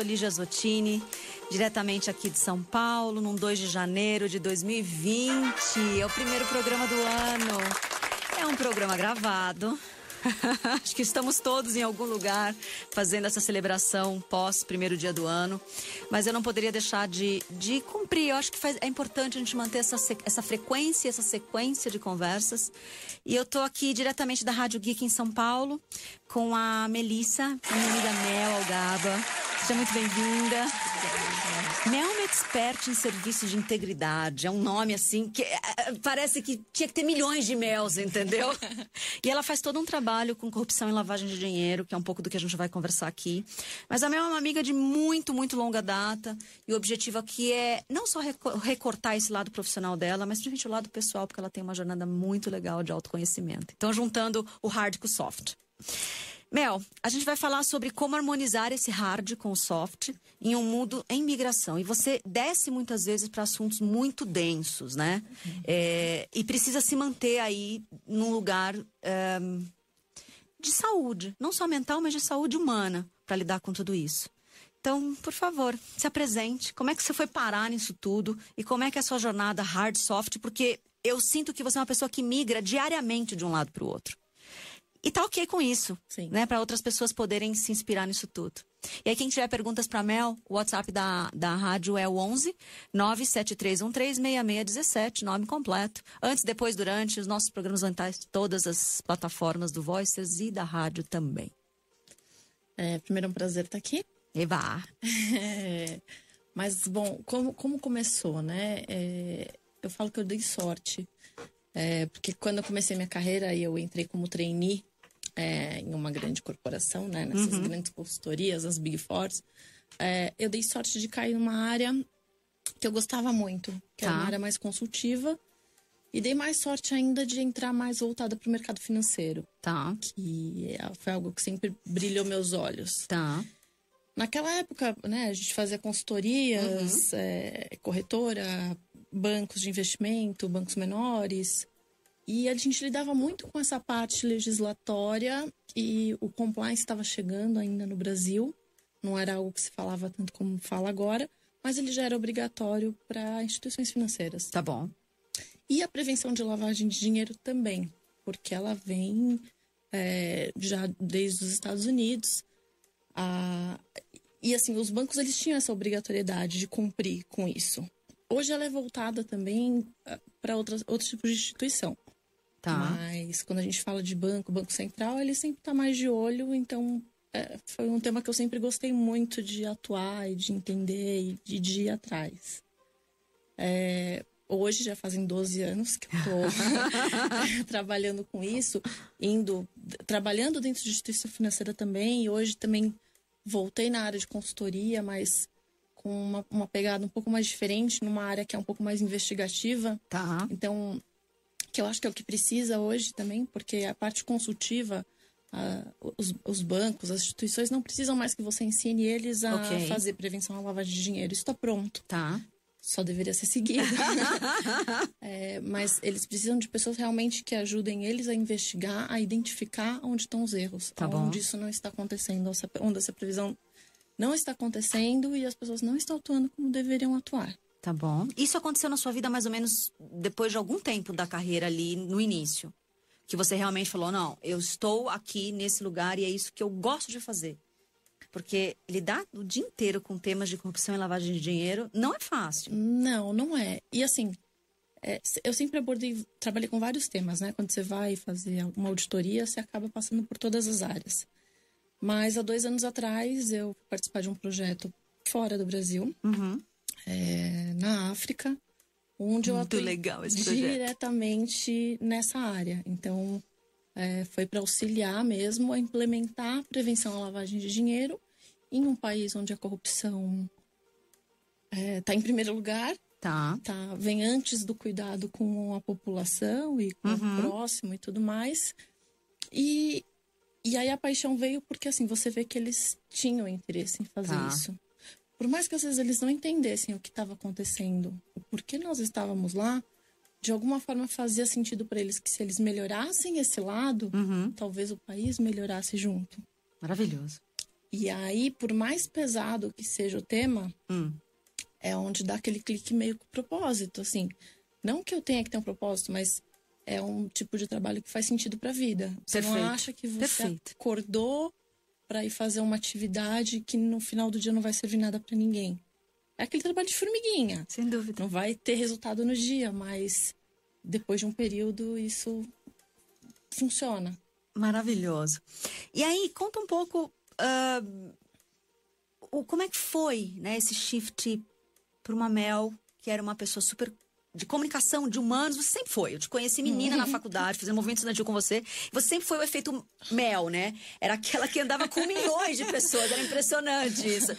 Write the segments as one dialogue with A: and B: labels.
A: sou Lígia Zottini, diretamente aqui de São Paulo, num 2 de janeiro de 2020. É o primeiro programa do ano. É um programa gravado. Acho que estamos todos em algum lugar fazendo essa celebração pós primeiro dia do ano. Mas eu não poderia deixar de, de cumprir. Eu acho que faz, é importante a gente manter essa, essa frequência, essa sequência de conversas. E eu estou aqui diretamente da Rádio Geek em São Paulo com a Melissa, minha amiga Mel Algaba. Seja muito bem-vinda. Mel expert em serviços de integridade. É um nome assim que é, é, parece que tinha que ter milhões de Mels, entendeu? e ela faz todo um trabalho com corrupção e lavagem de dinheiro, que é um pouco do que a gente vai conversar aqui. Mas a Mel é uma amiga de muito, muito longa data. E o objetivo aqui é não só recortar esse lado profissional dela, mas principalmente o lado pessoal, porque ela tem uma jornada muito legal de autoconhecimento. Então, juntando o hard com o soft. Mel, a gente vai falar sobre como harmonizar esse hard com o soft em um mundo em migração. E você desce muitas vezes para assuntos muito densos, né? É, e precisa se manter aí num lugar é, de saúde, não só mental, mas de saúde humana, para lidar com tudo isso. Então, por favor, se apresente. Como é que você foi parar nisso tudo? E como é que é a sua jornada hard soft? Porque eu sinto que você é uma pessoa que migra diariamente de um lado para o outro. E tá ok com isso, Sim. né? Para outras pessoas poderem se inspirar nisso tudo. E aí, quem tiver perguntas para Mel, o WhatsApp da, da rádio é o 11 973136617, nome completo. Antes, depois, durante, os nossos programas em todas as plataformas do Voices e da rádio também.
B: É, primeiro, é um prazer estar aqui.
A: Eva!
B: É, mas, bom, como, como começou, né? É, eu falo que eu dei sorte. É, porque quando eu comecei minha carreira e eu entrei como trainee é, em uma grande corporação, né? Nessas uhum. grandes consultorias, as Big Fours. É, eu dei sorte de cair numa área que eu gostava muito, que tá. era uma área mais consultiva. E dei mais sorte ainda de entrar mais voltada para o mercado financeiro.
A: Tá.
B: Que é, foi algo que sempre brilhou meus olhos.
A: Tá.
B: Naquela época, né, a gente fazia consultorias, uhum. é, corretora, bancos de investimento, bancos menores. E a gente lidava muito com essa parte legislatória e o compliance estava chegando ainda no Brasil. Não era algo que se falava tanto como fala agora, mas ele já era obrigatório para instituições financeiras.
A: Tá bom.
B: E a prevenção de lavagem de dinheiro também, porque ela vem é, já desde os Estados Unidos. A... E assim, os bancos eles tinham essa obrigatoriedade de cumprir com isso. Hoje ela é voltada também ah, para outros tipos de instituição.
A: Tá.
B: Mas quando a gente fala de banco, Banco Central, ele sempre está mais de olho, então é, foi um tema que eu sempre gostei muito de atuar e de entender e de, de ir atrás. É, hoje já fazem 12 anos que eu estou trabalhando com isso, indo, trabalhando dentro de instituição financeira também, e hoje também voltei na área de consultoria, mas com uma, uma pegada um pouco mais diferente, numa área que é um pouco mais investigativa.
A: Tá.
B: Então, que eu acho que é o que precisa hoje também, porque a parte consultiva, os, os, bancos, as instituições não precisam mais que você ensine eles a okay. fazer prevenção à lavagem de dinheiro. Isso está pronto.
A: Tá.
B: Só deveria ser seguido. é, mas eles precisam de pessoas realmente que ajudem eles a investigar, a identificar onde estão os erros.
A: Tá
B: onde isso não está acontecendo, onde essa previsão não está acontecendo e as pessoas não estão atuando como deveriam atuar.
A: Tá bom. Isso aconteceu na sua vida mais ou menos depois de algum tempo da carreira ali no início? Que você realmente falou, não, eu estou aqui nesse lugar e é isso que eu gosto de fazer. Porque lidar o dia inteiro com temas de corrupção e lavagem de dinheiro não é fácil.
B: Não, não é. E assim, é, eu sempre abordei, trabalhei com vários temas, né? Quando você vai fazer uma auditoria, você acaba passando por todas as áreas. Mas há dois anos atrás eu participar de um projeto fora do Brasil.
A: Uhum
B: é, na África, onde
A: Muito eu legal esse
B: diretamente nessa área. Então, é, foi para auxiliar mesmo a implementar a prevenção à lavagem de dinheiro em um país onde a corrupção está é, tá em primeiro lugar.
A: Tá.
B: tá. Vem antes do cuidado com a população e com uhum. o próximo e tudo mais. E, e aí a paixão veio porque, assim, você vê que eles tinham interesse em fazer tá. isso por mais que às vezes eles não entendessem o que estava acontecendo, o porquê nós estávamos lá, de alguma forma fazia sentido para eles que se eles melhorassem esse lado,
A: uhum.
B: talvez o país melhorasse junto.
A: Maravilhoso.
B: E aí, por mais pesado que seja o tema,
A: Hum.
B: é onde dá aquele clique meio com propósito, assim. Não que eu tenha que ter um propósito, mas é um tipo de trabalho que faz sentido pra vida. Você não
A: Perfeito.
B: acha que você
A: Perfeito.
B: acordou pra ir fazer uma atividade que no final do dia não vai servir nada pra ninguém. É aquele trabalho de formiguinha.
A: Sem dúvida.
B: Não vai ter resultado no dia, mas depois de um período isso funciona.
A: Maravilhoso. E aí, conta um pouco ah, o, como é que foi né, esse shift para uma Mel, que era uma pessoa super de comunicação, de humanos, você sempre foi. Eu te conheci menina na faculdade, fazendo movimento estudantil com você. Você sempre foi o efeito Mel, né? Era aquela que andava com milhões de pessoas, era impressionante isso.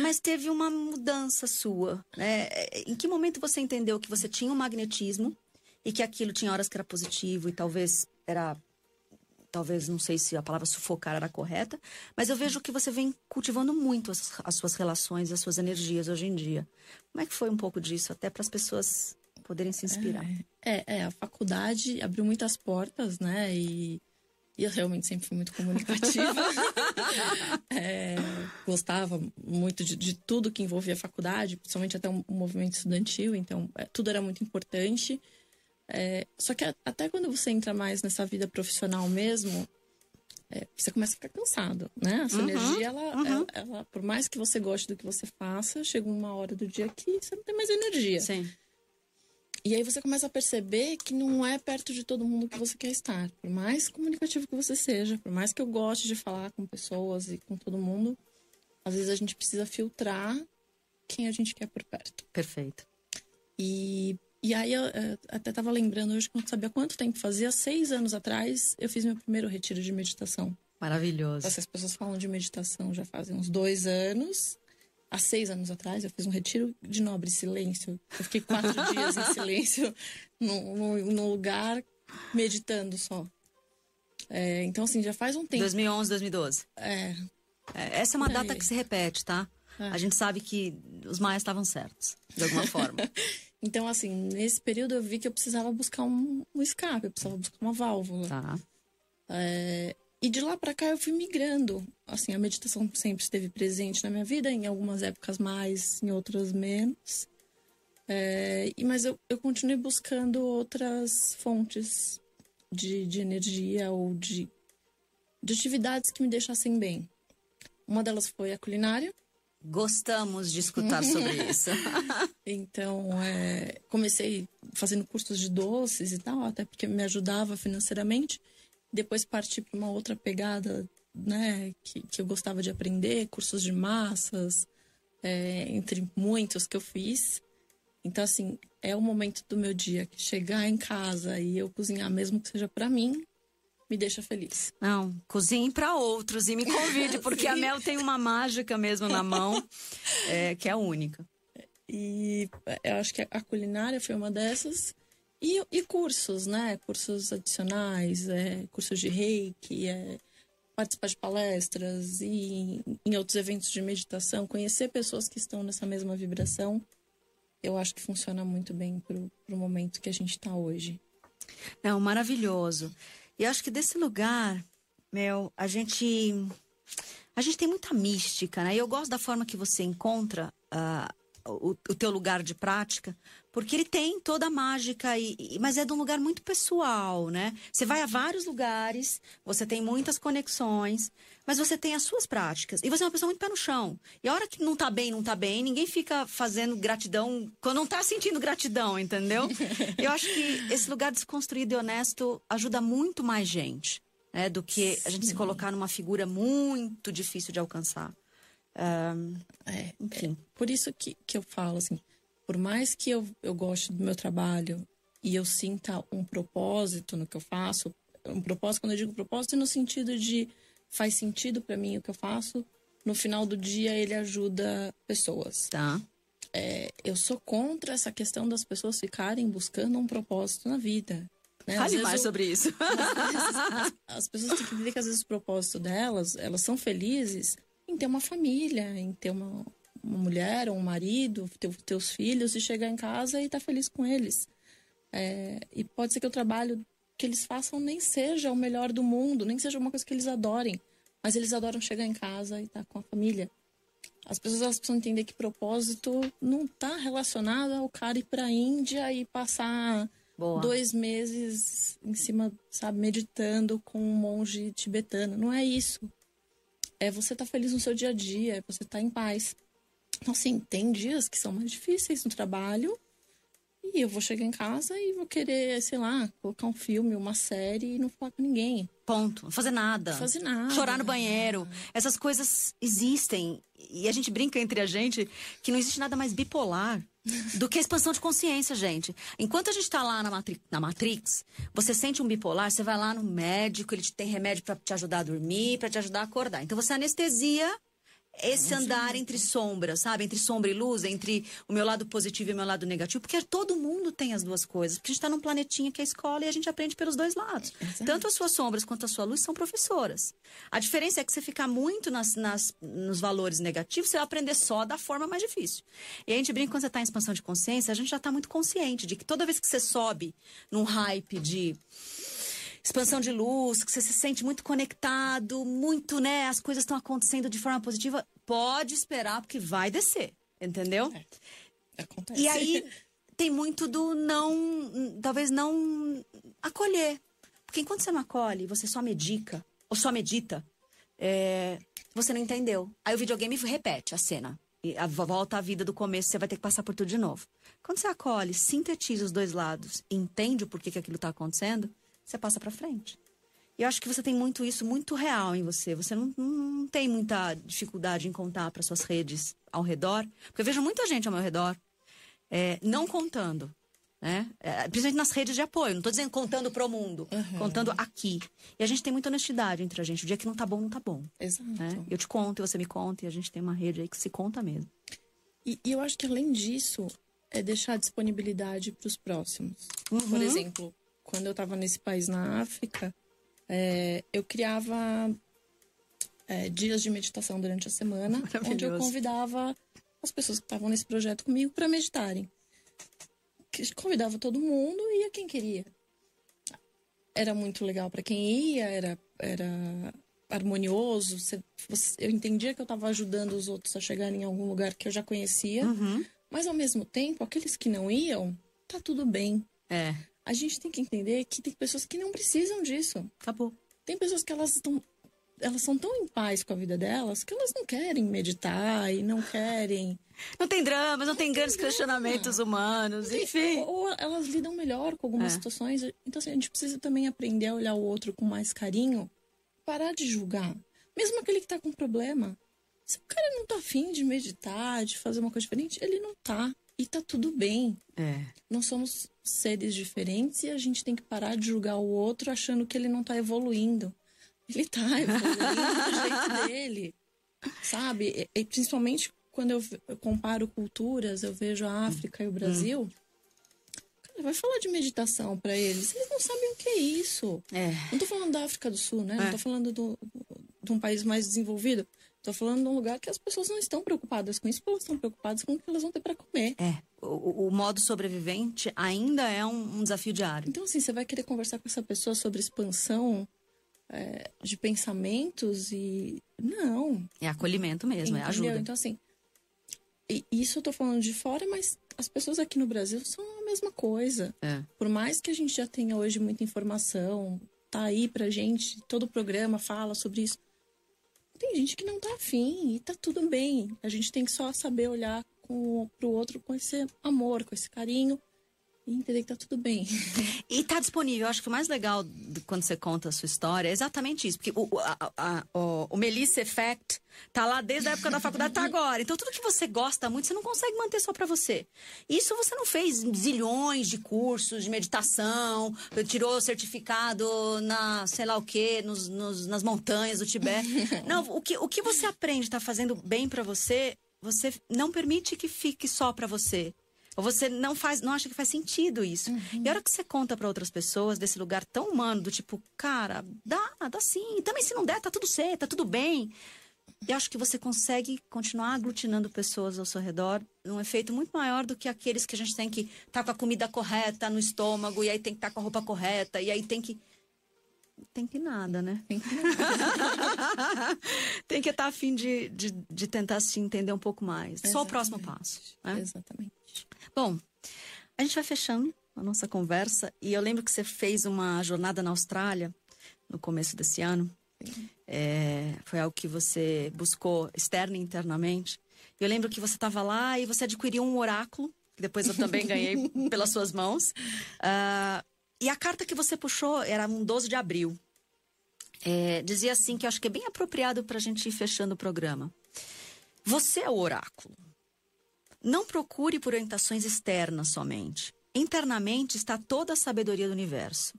A: Mas teve uma mudança sua, né? Em que momento você entendeu que você tinha um magnetismo e que aquilo tinha horas que era positivo e talvez era talvez não sei se a palavra sufocar era correta, mas eu vejo que você vem cultivando muito as, as suas relações, as suas energias hoje em dia. Como é que foi um pouco disso, até para as pessoas poderem se inspirar?
B: É, é, a faculdade abriu muitas portas, né? E, e eu realmente sempre fui muito comunicativa. É, gostava muito de, de tudo que envolvia a faculdade, principalmente até o movimento estudantil, então é, tudo era muito importante. É, só que a- até quando você entra mais nessa vida profissional mesmo, é, você começa a ficar cansado, né? Essa
A: Uhum,
B: energia, ela,
A: uhum.
B: ela, ela- por mais que você goste do que você faça, chega uma hora do dia que você não tem mais energia.
A: Sim.
B: E aí você começa a perceber que não é perto de todo mundo que você quer estar. Por mais comunicativo que você seja, por mais que eu goste de falar com pessoas e com todo mundo, às vezes a gente precisa filtrar quem a gente quer por perto.
A: Perfeito.
B: E, e aí eu até tava lembrando hoje que eu não sabia quanto tempo fazia. Seis anos atrás, eu fiz meu primeiro retiro de meditação.
A: Maravilhoso.
B: Essas pessoas falam de meditação já fazem uns dois anos. Há seis anos atrás, eu fiz um retiro de nobre silêncio. Eu fiquei quatro dias em silêncio num, num- num lugar meditando só. É, então, assim, já faz um tempo.
A: 2011, 2012.
B: É,
A: É, Essa é uma data que se repete, tá?
B: É.
A: A gente sabe que os maias estavam certos, de alguma forma.
B: então, assim, nesse período eu vi que eu precisava buscar um, um escape, eu precisava buscar uma válvula.
A: tá.
B: É, e de lá pra cá eu fui migrando. Assim, a meditação sempre esteve presente na minha vida, em algumas épocas mais, em outras menos. É, e, mas eu, eu continuei buscando outras fontes de, de energia ou de, de atividades que me deixassem bem. Uma delas foi a culinária.
A: Gostamos de escutar sobre isso.
B: Então, é, comecei fazendo cursos de doces e tal, até porque me ajudava financeiramente. Depois parti para uma outra pegada, né, que, que eu gostava de aprender, cursos de massas, é, entre muitos que eu fiz. Então, assim, é o momento do meu dia que chegar em casa e eu cozinhar, mesmo que seja para mim, me deixa feliz.
A: Não, cozinhe para outros e me convide, porque a Mel tem uma mágica mesmo na mão, é, que é única.
B: E eu acho que a culinária foi uma dessas. E, e cursos, né? Cursos adicionais, é, cursos de reiki, é, participar de palestras e em outros eventos de meditação, conhecer pessoas que estão nessa mesma vibração, eu acho que funciona muito bem pro, pro momento que a gente está hoje.
A: Não, maravilhoso. E acho que desse lugar, Mel, a gente. A gente tem muita mística, né? E eu gosto da forma que você encontra ah, o, o teu lugar de prática, porque ele tem toda a mágica, e, e- mas é de um lugar muito pessoal, né? Você vai a vários lugares, você tem muitas conexões, mas você tem as suas práticas. E você é uma pessoa muito pé no chão. E a hora que não tá bem, não tá bem, ninguém fica fazendo gratidão quando não tá sentindo gratidão, entendeu? Eu acho que esse lugar desconstruído e honesto ajuda muito mais gente, né? Do que a gente se colocar numa figura muito difícil de alcançar. Ahn,
B: É,
A: enfim.
B: Por isso que, que eu falo, assim, por mais que eu, eu goste do meu trabalho e eu sinta um propósito no que eu faço, um propósito, quando eu digo propósito, no sentido de faz sentido para mim o que eu faço, no final do dia ele ajuda pessoas.
A: Tá.
B: É, eu sou contra essa questão das pessoas ficarem buscando um propósito na vida. Né?
A: Fale
B: vezes
A: mais
B: eu-
A: sobre isso.
B: as, as pessoas têm que entender que às vezes o propósito delas, elas são felizes em ter uma família, em ter uma, uma mulher ou um marido, ter teus filhos e chegar em casa e estar feliz com eles. É, e pode ser que o trabalho que eles façam nem seja o melhor do mundo, nem seja uma coisa que eles adorem, mas eles adoram chegar em casa e estar tá com a família. As pessoas elas precisam entender que propósito não está relacionado ao cara ir para a Índia e passar Boa. dois meses em cima, sabe, meditando com um monge tibetano. Não é isso. É você estar tá feliz no seu dia a dia, é você estar tá em paz. Então, assim, tem dias que são mais difíceis no trabalho, e eu vou chegar em casa e vou querer, sei lá, colocar um filme, uma série e não falar com ninguém.
A: Ponto. Não fazer nada.
B: Não fazer nada.
A: Chorar no banheiro. Essas coisas existem. E a gente brinca entre a gente que não existe nada mais bipolar do que a expansão de consciência, gente. Enquanto a gente tá lá na, Matri na Matrix, você sente um bipolar, você vai lá no médico, ele te tem remédio para te ajudar a dormir, para te ajudar a acordar. Então você anestesia esse andar entre sombras, sabe? Entre sombra e luz, entre o meu lado positivo e o meu lado negativo, porque todo mundo tem as duas coisas. Porque a gente está num planetinha que é a escola e a gente aprende pelos dois lados. Exato. Tanto as suas sombras quanto a sua luz são professoras. A diferença é que você ficar muito nas, nas, nos valores negativos, você vai aprender só da forma mais difícil. E a gente brinca quando você está em expansão de consciência, a gente já está muito consciente de que toda vez que você sobe num hype de expansão de luz, que você se sente muito conectado, muito, né? As coisas estão acontecendo de forma positiva, pode esperar, porque vai descer, entendeu?
B: É, acontece.
A: E aí tem muito do não, talvez não acolher. Porque enquanto você não acolhe, você só medica, ou só medita, é, você não entendeu. Aí o videogame repete a cena. E a volta à vida do começo, você vai ter que passar por tudo de novo. Quando você acolhe, sintetiza os dois lados, entende o porquê que aquilo está acontecendo, você passa para frente. E eu acho que você tem muito isso, muito real em você. Você não, não tem muita dificuldade em contar para suas redes ao redor. Porque eu vejo muita gente ao meu redor é, não contando. Né? É, principalmente nas redes de apoio. Não estou dizendo contando pro mundo, uhum. contando aqui. E a gente tem muita honestidade entre a gente. O dia que não tá bom, não tá bom.
B: Exato.
A: Né? Eu te conto e você me conta, e a gente tem uma rede aí que se conta mesmo.
B: E, e eu acho que além disso, é deixar disponibilidade para os próximos. Uhum. Por exemplo, quando eu estava nesse país na África, é, eu criava é, dias de meditação durante a semana, onde eu convidava as pessoas que estavam nesse projeto comigo para meditarem. Convidava todo mundo e ia quem queria. Era muito legal para quem ia, era, era harmonioso. Você, você, eu entendia que eu estava ajudando os outros a chegarem em algum lugar que eu já conhecia,
A: uhum.
B: mas ao mesmo tempo, aqueles que não iam, tá tudo bem.
A: É
B: a gente tem que entender que tem pessoas que não precisam disso.
A: Acabou.
B: Tem pessoas que elas estão elas são tão em paz com a vida delas que elas não querem meditar e não querem.
A: Não tem dramas, não, não tem, grandes drama. questionamentos humanos, enfim.
B: Ou, ou, elas lidam melhor com algumas é. situações. Então, assim, a gente precisa também aprender a olhar o outro com mais carinho, parar de julgar. Mesmo aquele que tá com problema. Se o cara não tá afim de meditar, de fazer uma coisa diferente, ele não tá. E tá tudo bem.
A: É.
B: Nós somos seres diferentes e a gente tem que parar de julgar o outro achando que ele não tá evoluindo. Ele tá evoluindo do jeito dele. Sabe? E, principalmente quando eu, eu, comparo culturas, eu vejo a África e o Brasil. Hum. Cara, vai falar de meditação para eles. Eles não sabem o que é isso.
A: É.
B: Não tô falando da África do Sul, né? É. Não tô falando do, de um país mais desenvolvido. Tô falando de um lugar que as pessoas não estão preocupadas com isso, elas estão preocupadas com o que elas vão ter para comer.
A: É. O, o, modo sobrevivente ainda é um, um, desafio diário.
B: Então, assim, você vai querer conversar com essa pessoa sobre expansão é, de pensamentos e. Não.
A: É acolhimento mesmo, é Entendeu? é ajuda.
B: Então, assim. isso eu tô falando de fora, mas as pessoas aqui no Brasil são a mesma coisa.
A: É.
B: Por mais que a gente já tenha hoje muita informação, tá aí pra gente, todo o programa fala sobre isso tem gente que não tá afim e tá tudo bem. A gente tem que só saber olhar com, pro outro com esse amor, com esse carinho entender que tá tudo bem.
A: E tá disponível. Eu acho que o mais legal quando você conta a sua história é exatamente isso. Porque o, a, a, o, o Melissa Effect tá lá desde a época da faculdade, tá agora. Então tudo que você gosta muito, você não consegue manter só para você. Isso você não fez zilhões de cursos de meditação, tirou certificado na, sei lá o quê, nos, nos, nas montanhas do Tibete. Não, o que, o que você aprende tá fazendo bem para você, você não permite que fique só para você. Ou você não faz, não acha que faz sentido isso. Uhum. E a hora que você conta para outras pessoas desse lugar tão humano, do tipo, cara, dá, dá sim. E também se não der, tá tudo certo, tá tudo bem. E acho que você consegue continuar aglutinando pessoas ao seu redor num efeito muito maior do que aqueles que a gente tem que estar tá com a comida correta no estômago, e aí tem que estar tá com a roupa correta, e aí tem que. Tem que nada, né?
B: Tem que.
A: Tem que estar a fim de, de, de, tentar se entender um pouco mais. Exatamente. Só o próximo passo. Né?
B: Exatamente.
A: Bom, a gente vai fechando a nossa conversa. E eu lembro que você fez uma jornada na Austrália no começo desse ano. É, foi algo que você buscou externa e internamente. Eu lembro que você estava lá e você adquiriu um oráculo, que depois eu também ganhei pelas suas mãos. Uh, e a carta que você puxou era um 12 de abril. É, dizia assim, que eu acho que é bem apropriado para a gente ir fechando o programa. Você é o oráculo. Não procure por orientações externas somente. Internamente está toda a sabedoria do universo.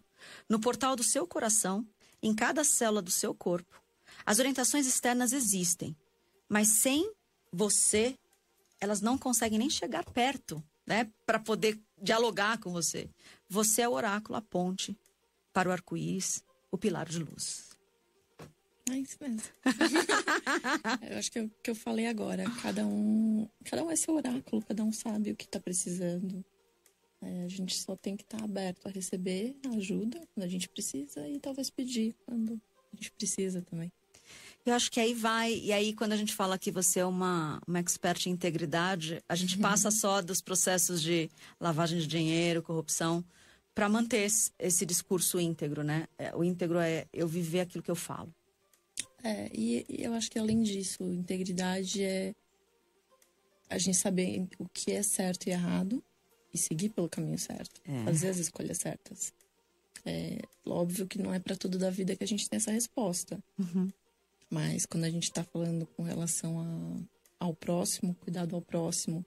A: No portal do seu coração, em cada célula do seu corpo, as orientações externas existem, mas sem você, elas não conseguem nem chegar perto, né, para poder dialogar com você. Você é o oráculo, a ponte para o arco-íris, o pilar de luz.
B: É isso mesmo. eu acho que é o que eu falei agora. Cada um, cada um é seu oráculo, cada um sabe o que está precisando. É, a gente só tem que estar tá aberto a receber ajuda quando a gente precisa e talvez pedir quando a gente precisa também.
A: Eu acho que aí vai, e aí quando a gente fala que você é uma, uma expert em integridade, a gente passa só dos processos de lavagem de dinheiro, corrupção, para manter esse, esse, discurso íntegro, né? É, o íntegro é eu viver aquilo que eu falo.
B: É, e, e eu acho que além disso, integridade é a gente saber o que é certo e errado, e seguir pelo caminho certo, é. fazer as escolhas certas. É óbvio que não é para tudo da vida que a gente tem essa resposta.
A: Uhum.
B: Mas quando a gente está falando com relação a, ao próximo, cuidado ao próximo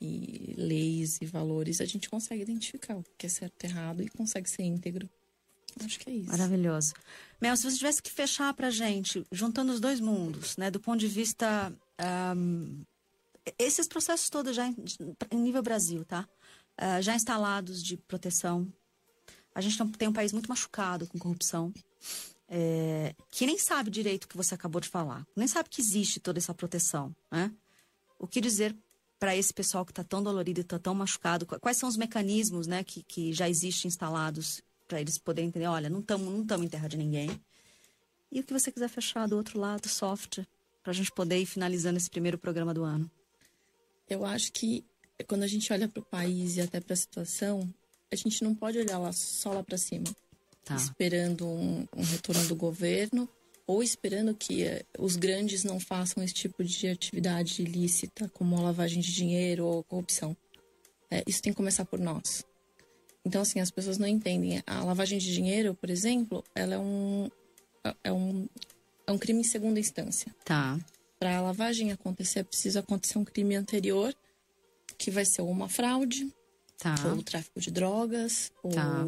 B: e leis e valores, a gente consegue identificar o que é certo e errado e consegue ser íntegro. Acho que é isso.
A: Maravilhoso. Mel, se você tivesse que fechar pra gente, juntando os dois mundos, né, do ponto de vista. Um, esses processos todos já em, em nível Brasil, tá? uh, já instalados de proteção. A gente tem um país muito machucado com corrupção, é, que nem sabe direito o que você acabou de falar, nem sabe que existe toda essa proteção. Né? O que dizer para esse pessoal que está tão dolorido está tão machucado? Quais são os mecanismos né, que, que já existem instalados para eles poderem entender? Olha, não estamos não em terra de ninguém. E o que você quiser fechar do outro lado, soft, para a gente poder ir finalizando esse primeiro programa do ano.
B: Eu acho que quando a gente olha para o país e até para a situação, a gente não pode olhar lá só lá para cima, tá. esperando um, um, retorno do governo ou esperando que uh, os grandes não façam esse tipo de atividade ilícita, como a lavagem de dinheiro ou corrupção. É, isso tem que começar por nós. Então, assim, as pessoas não entendem. A lavagem de dinheiro, por exemplo, ela é um, é um, é um crime em segunda instância.
A: Tá.
B: Para a lavagem acontecer, precisa acontecer um crime anterior que vai ser uma fraude,
A: tá.
B: ou tráfico de drogas, ou... Tá.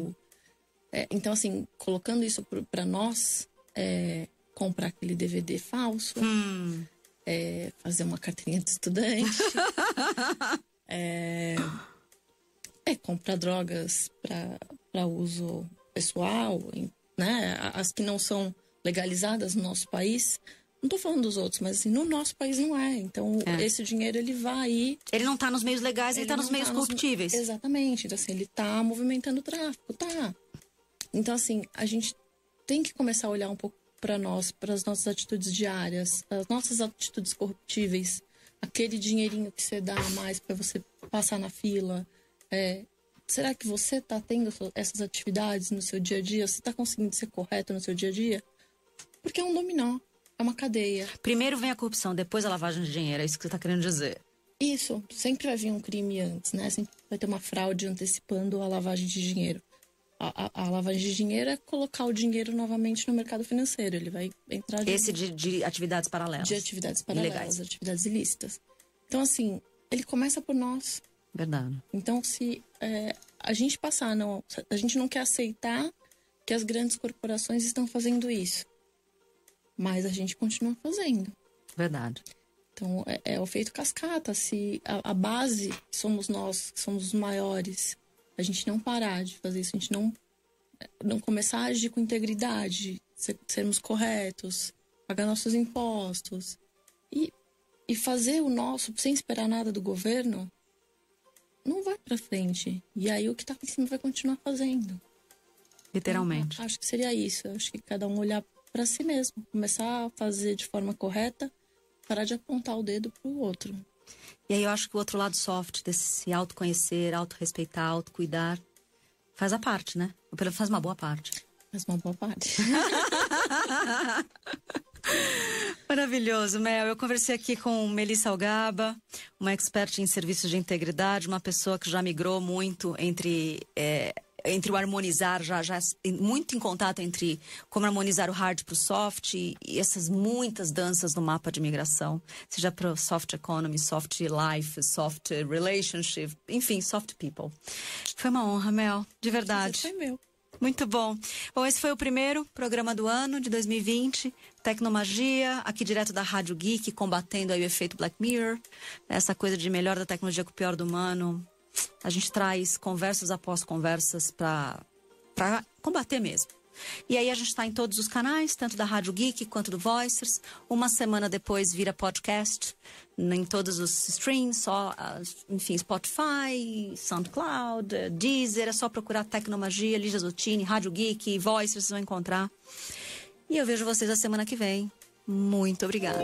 B: É, então, assim, colocando isso para nós, é, comprar aquele DVD falso,
A: hum.
B: é, fazer uma carteirinha de estudante, é, é, comprar drogas para uso pessoal, né? As que não são legalizadas no nosso país, não tô falando dos outros, mas assim, no nosso país não é. Então, é. esse dinheiro, ele vai.
A: Ele não tá nos meios legais, ele, ele tá nos meios tá corruptíveis.
B: Nos... Exatamente. Então, assim, ele tá movimentando o tráfico, tá. Então, assim, a gente tem que começar a olhar um pouco para nós, para as nossas atitudes diárias, as nossas atitudes corruptíveis, aquele dinheirinho que você dá a mais para você passar na fila. É, será que você tá tendo essas atividades no seu dia a dia? Você tá conseguindo ser correto no seu dia a dia? Porque é um dominó. É uma cadeia.
A: Primeiro vem a corrupção, depois a lavagem de dinheiro. É isso que você está querendo dizer.
B: Isso. Sempre vai vir um crime antes, né? Sempre vai ter uma fraude antecipando a lavagem de dinheiro. A, a, a, lavagem de dinheiro é colocar o dinheiro novamente no mercado financeiro. Ele vai entrar.
A: De, Esse de, de atividades paralelas.
B: De atividades paralelas, Ilegais. atividades ilícitas. Então, assim, ele começa por nós.
A: Verdade.
B: Então, se é, a gente passar, não, a gente não quer aceitar que as grandes corporações estão fazendo isso mas a gente continua fazendo.
A: Verdade.
B: Então, é, é o feito cascata. Se a, a, base somos nós, somos os maiores, a gente não parar de fazer isso, a gente não, não começar a agir com integridade, ser, sermos corretos, pagar nossos impostos e, e fazer o nosso sem esperar nada do governo, não vai para frente. E aí o que tá em cima vai continuar fazendo.
A: literalmente.
B: Acho que seria isso. Acho que cada um olhar para si mesmo, começar a fazer de forma correta, parar de apontar o dedo para o outro.
A: E aí eu acho que o outro lado soft desse se autoconhecer, autorrespeitar, autocuidar, faz a parte, né? Ou pelo faz uma boa parte.
B: Faz uma boa parte.
A: Maravilhoso, Mel. Eu conversei aqui com Melissa Algaba, uma expert em serviços de integridade, uma pessoa que já migrou muito entre é, entre o harmonizar, já, já muito em contato entre como harmonizar o hard para o soft e, e, essas muitas danças no mapa de migração, seja para o soft economy, soft life, soft relationship, enfim, soft people. Foi uma honra, Mel, de verdade.
B: Foi meu.
A: Muito bom. Bom, esse foi o primeiro programa do ano de 2020, Tecnomagia, aqui direto da Rádio Geek, combatendo aí o efeito Black Mirror, essa coisa de melhor da tecnologia com o pior do humano. A gente traz conversas após conversas para combater mesmo. E aí a gente está em todos os canais, tanto da Rádio Geek quanto do Voicers. Uma semana depois vira podcast em todos os streams, só, enfim, Spotify, SoundCloud, Deezer, é só procurar Tecnomagia, Lígia Zottini, Rádio Geek, Voicers, vocês vão encontrar. E eu vejo vocês a semana que vem. Muito obrigada.